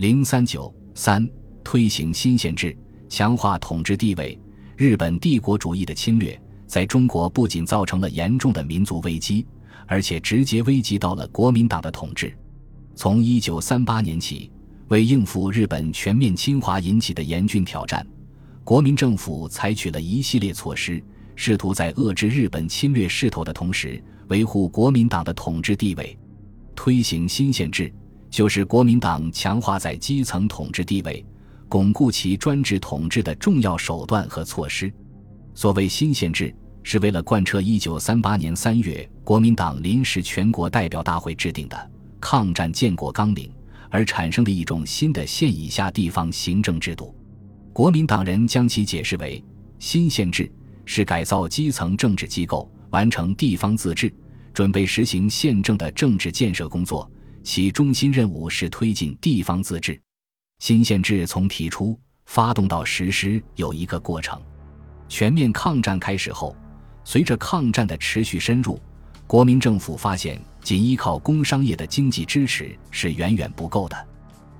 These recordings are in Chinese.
零三九三推行新宪制，强化统治地位。日本帝国主义的侵略在中国不仅造成了严重的民族危机，而且直接危及到了国民党的统治。从一九三八年起，为应付日本全面侵华引起的严峻挑战，国民政府采取了一系列措施，试图在遏制日本侵略势头的同时，维护国民党的统治地位。推行新宪制。就是国民党强化在基层统治地位、巩固其专制统治的重要手段和措施。所谓新宪制，是为了贯彻1938年3月国民党临时全国代表大会制定的抗战建国纲领而产生的一种新的县以下地方行政制度。国民党人将其解释为新宪制是改造基层政治机构、完成地方自治、准备实行宪政的政治建设工作。其中心任务是推进地方自治。新宪制从提出、发动到实施有一个过程。全面抗战开始后，随着抗战的持续深入，国民政府发现仅依靠工商业的经济支持是远远不够的。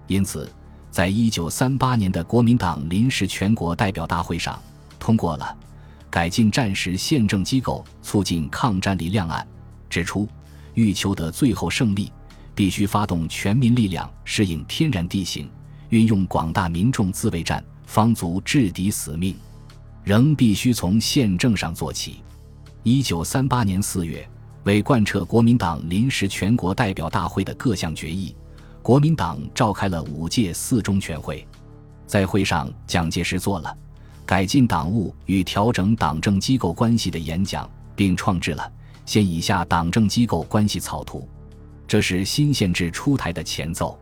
因此，在一九三八年的国民党临时全国代表大会上，通过了改进战时宪政机构、促进抗战力量案，指出欲求得最后胜利。必须发动全民力量适应天然地形，运用广大民众自卫战，方足制敌死命。仍必须从宪政上做起。一九三八年四月，为贯彻国民党临时全国代表大会的各项决议，国民党召开了五届四中全会。在会上，蒋介石做了改进党务与调整党政机构关系的演讲，并创制了现以下党政机构关系草图。这是新宪制出台的前奏。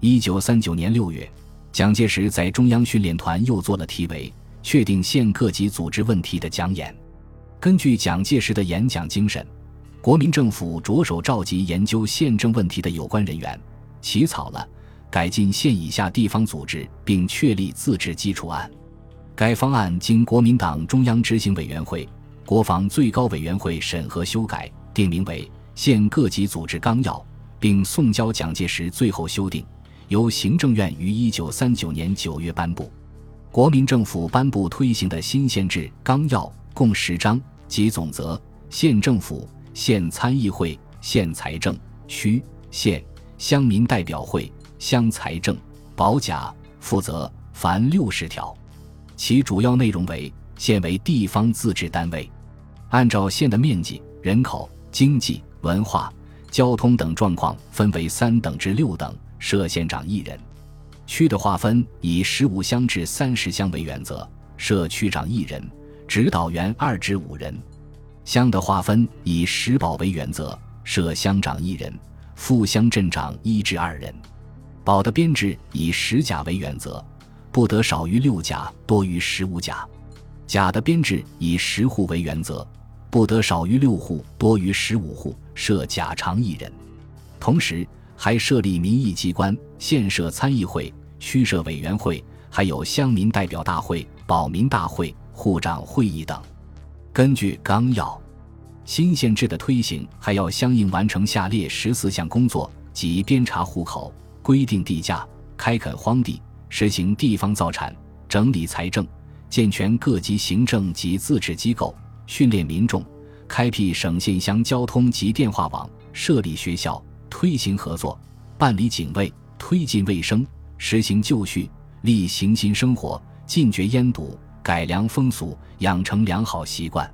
一九三九年六月，蒋介石在中央训练团又做了题为《确定县各级组织问题》的讲演。根据蒋介石的演讲精神，国民政府着手召集研究宪政问题的有关人员，起草了改进县以下地方组织并确立自治基础案。该方案经国民党中央执行委员会、国防最高委员会审核修改，定名为。县各级组织纲要，并送交蒋介石最后修订，由行政院于一九三九年九月颁布。国民政府颁布推行的新宪制纲要共十章，即总则：县政府、县参议会、县财政、区、县、乡民代表会、乡财政、保甲负责，凡六十条。其主要内容为：县为地方自治单位，按照县的面积、人口、经济。文化、交通等状况分为三等至六等，设县长一人；区的划分以十五乡至三十乡为原则，设区长一人，指导员二至五人；乡的划分以十保为原则，设乡长一人，副乡镇长一至二人；保的编制以十甲为原则，不得少于六甲，多于十五甲；甲的编制以十户为原则。不得少于六户，多于十五户，设甲长一人。同时，还设立民意机关，县设参议会，区设委员会，还有乡民代表大会、保民大会、户长会议等。根据纲要，新县制的推行还要相应完成下列十四项工作：即编查户口、规定地价、开垦荒地、实行地方造产、整理财政、健全各级行政及自治机构。训练民众，开辟省县乡交通及电话网，设立学校，推行合作，办理警卫，推进卫生，实行就绪，立行新生活，禁绝烟赌，改良风俗，养成良好习惯。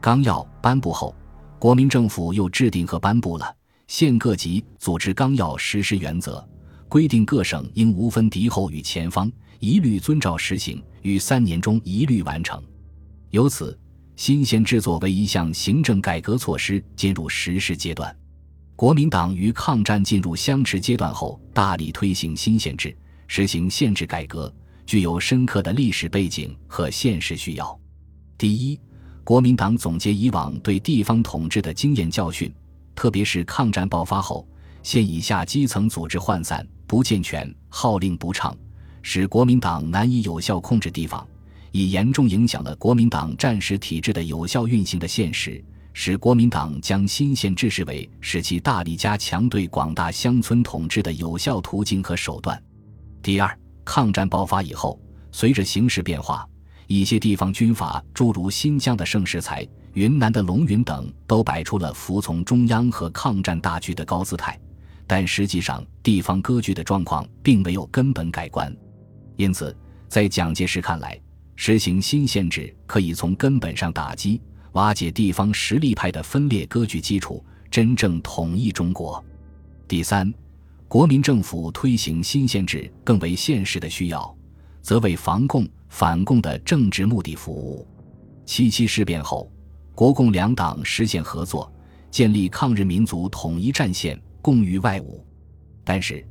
纲要颁布后，国民政府又制定和颁布了县各级组织纲要实施原则，规定各省应无分敌后与前方，一律遵照实行，于三年中一律完成。由此。新宪制作为一项行政改革措施进入实施阶段，国民党于抗战进入相持阶段后，大力推行新宪制，实行宪制改革，具有深刻的历史背景和现实需要。第一，国民党总结以往对地方统治的经验教训，特别是抗战爆发后，县以下基层组织涣散不健全，号令不畅，使国民党难以有效控制地方。已严重影响了国民党战时体制的有效运行的现实，使国民党将新宪制视为使其大力加强对广大乡村统治的有效途径和手段。第二，抗战爆发以后，随着形势变化，一些地方军阀，诸如新疆的盛世才、云南的龙云等，都摆出了服从中央和抗战大局的高姿态。但实际上，地方割据的状况并没有根本改观。因此，在蒋介石看来，实行新宪制可以从根本上打击、瓦解地方实力派的分裂割据基础，真正统一中国。第三，国民政府推行新宪制更为现实的需要，则为防共、反共的政治目的服务。七七事变后，国共两党实现合作，建立抗日民族统一战线，共御外侮。但是，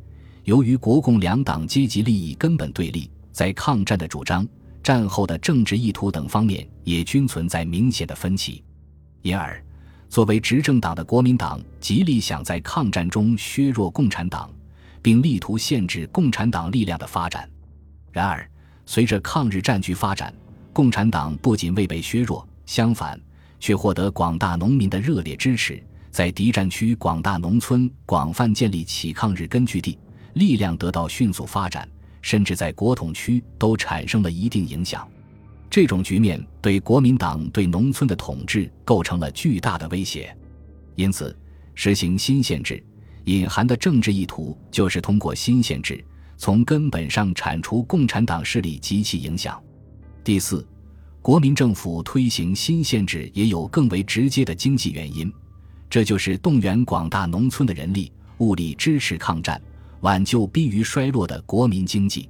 由于国共两党阶级利益根本对立，在抗战的主张、战后的政治意图等方面也均存在明显的分歧，因而。作为执政党的国民党极力想在抗战中削弱共产党，并力图限制共产党力量的发展。然而，随着抗日战局发展，共产党不仅未被削弱，相反，却获得广大农民的热烈支持，在敌占区广大农村广泛建立起抗日根据地，力量得到迅速发展，甚至在国统区都产生了一定影响。这种局面对国民党对农村的统治构成了巨大的威胁，因此实行新限制隐含的政治意图就是通过新限制从根本上铲除共产党势力及其影响。第四，国民政府推行新限制也有更为直接的经济原因，这就是动员广大农村的人力物力支持抗战，挽救濒于衰落的国民经济。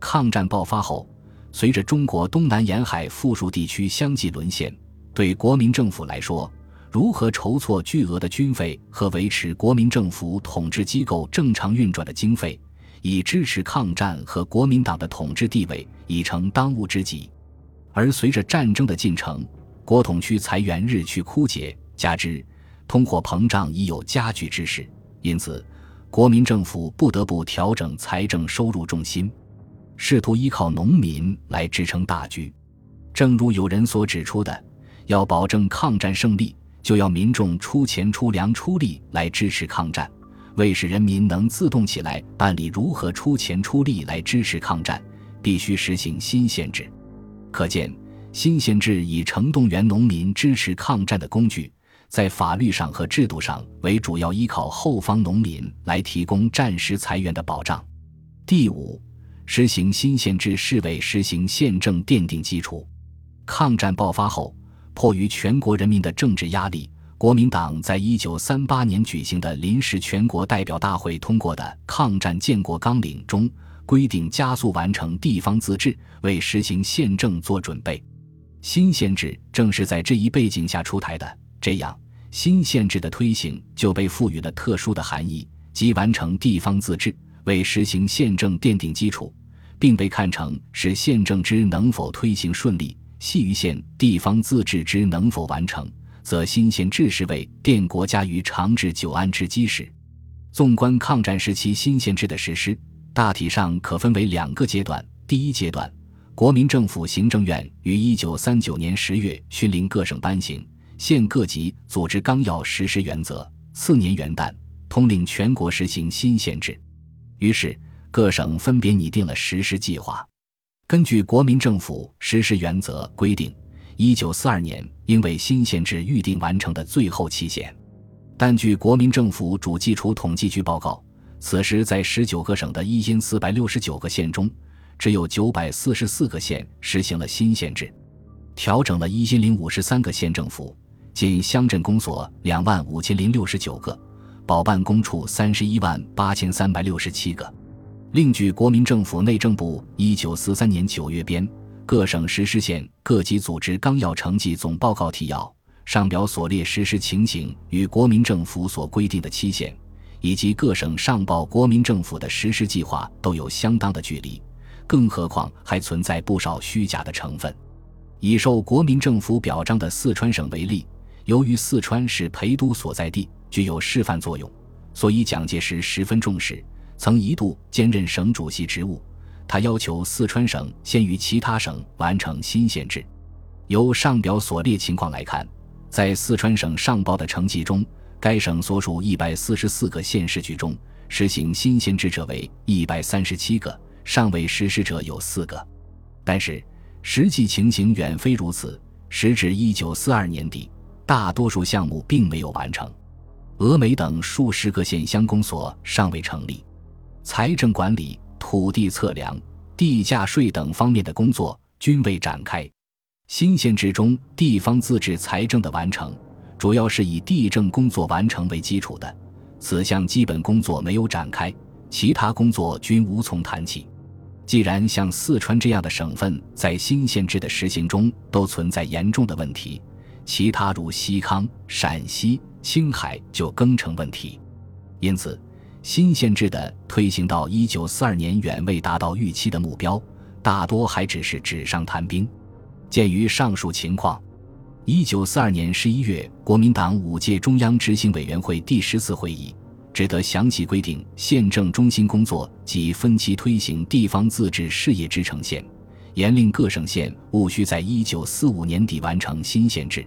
抗战爆发后。随着中国东南沿海富庶地区相继沦陷，对国民政府来说，如何筹措巨额的军费和维持国民政府统治机构正常运转的经费，以支持抗战和国民党的统治地位，已成当务之急。而随着战争的进程，国统区财源日趋枯竭，加之通货膨胀已有加剧之势，因此，国民政府不得不调整财政收入重心。试图依靠农民来支撑大局，正如有人所指出的，要保证抗战胜利，就要民众出钱出粮出力来支持抗战。为使人民能自动起来办理如何出钱出力来支持抗战，必须实行新宪制。可见，新宪制以成动员农民支持抗战的工具，在法律上和制度上为主要依靠后方农民来提供战时财源的保障。第五。实行新宪制是为实行宪政奠定基础。抗战爆发后，迫于全国人民的政治压力，国民党在一九三八年举行的临时全国代表大会通过的《抗战建国纲领》中规定，加速完成地方自治，为实行宪政做准备。新宪制正是在这一背景下出台的。这样，新宪制的推行就被赋予了特殊的含义，即完成地方自治，为实行宪政奠定基础。并被看成是宪政之能否推行顺利，系于县地方自治之能否完成，则新宪制是为奠国家于长治久安之基石。纵观抗战时期新宪制的实施，大体上可分为两个阶段。第一阶段，国民政府行政院于一九三九年十月训令各省颁行《县各级组织纲要实施原则》，次年元旦通令全国实行新县制。于是。各省分别拟定了实施计划。根据国民政府实施原则规定，一九四二年应为新县制预定完成的最后期限。但据国民政府主计处统计局报告，此时在十九个省的一千四百六十九个县中，只有九百四十四个县实行了新县制，调整了一千零五十三个县政府，仅乡镇公所两万五千零六十九个，保办公处三十一万八千三百六十七个。另据国民政府内政部一九四三年九月编《各省实施县各级组织纲要成绩总报告提要》，上表所列实施情形与国民政府所规定的期限，以及各省上报国民政府的实施计划都有相当的距离，更何况还存在不少虚假的成分。以受国民政府表彰的四川省为例，由于四川是陪都所在地，具有示范作用，所以蒋介石十分重视。曾一度兼任省主席职务，他要求四川省先于其他省完成新县制。由上表所列情况来看，在四川省上报的成绩中，该省所属一百四十四个县市局中，实行新县制者为一百三十七个，尚未实施者有四个。但是实际情形远非如此。时至一九四二年底，大多数项目并没有完成。峨眉等数十个县乡公所尚未成立，财政管理、土地测量、地价税等方面的工作均未展开。新县制中地方自治财政的完成，主要是以地政工作完成为基础的。此项基本工作没有展开，其他工作均无从谈起。既然像四川这样的省份在新县制的实行中都存在严重的问题，其他如西康、陕西、青海就更成问题。因此，新县制的推行到一九四二年远未达到预期的目标，大多还只是纸上谈兵。鉴于上述情况，一九四二年十一月，国民党五届中央执行委员会第十次会议。值得详细规定县政中心工作及分期推行地方自治事业之呈现，严令各省县务须在一九四五年底完成新县制。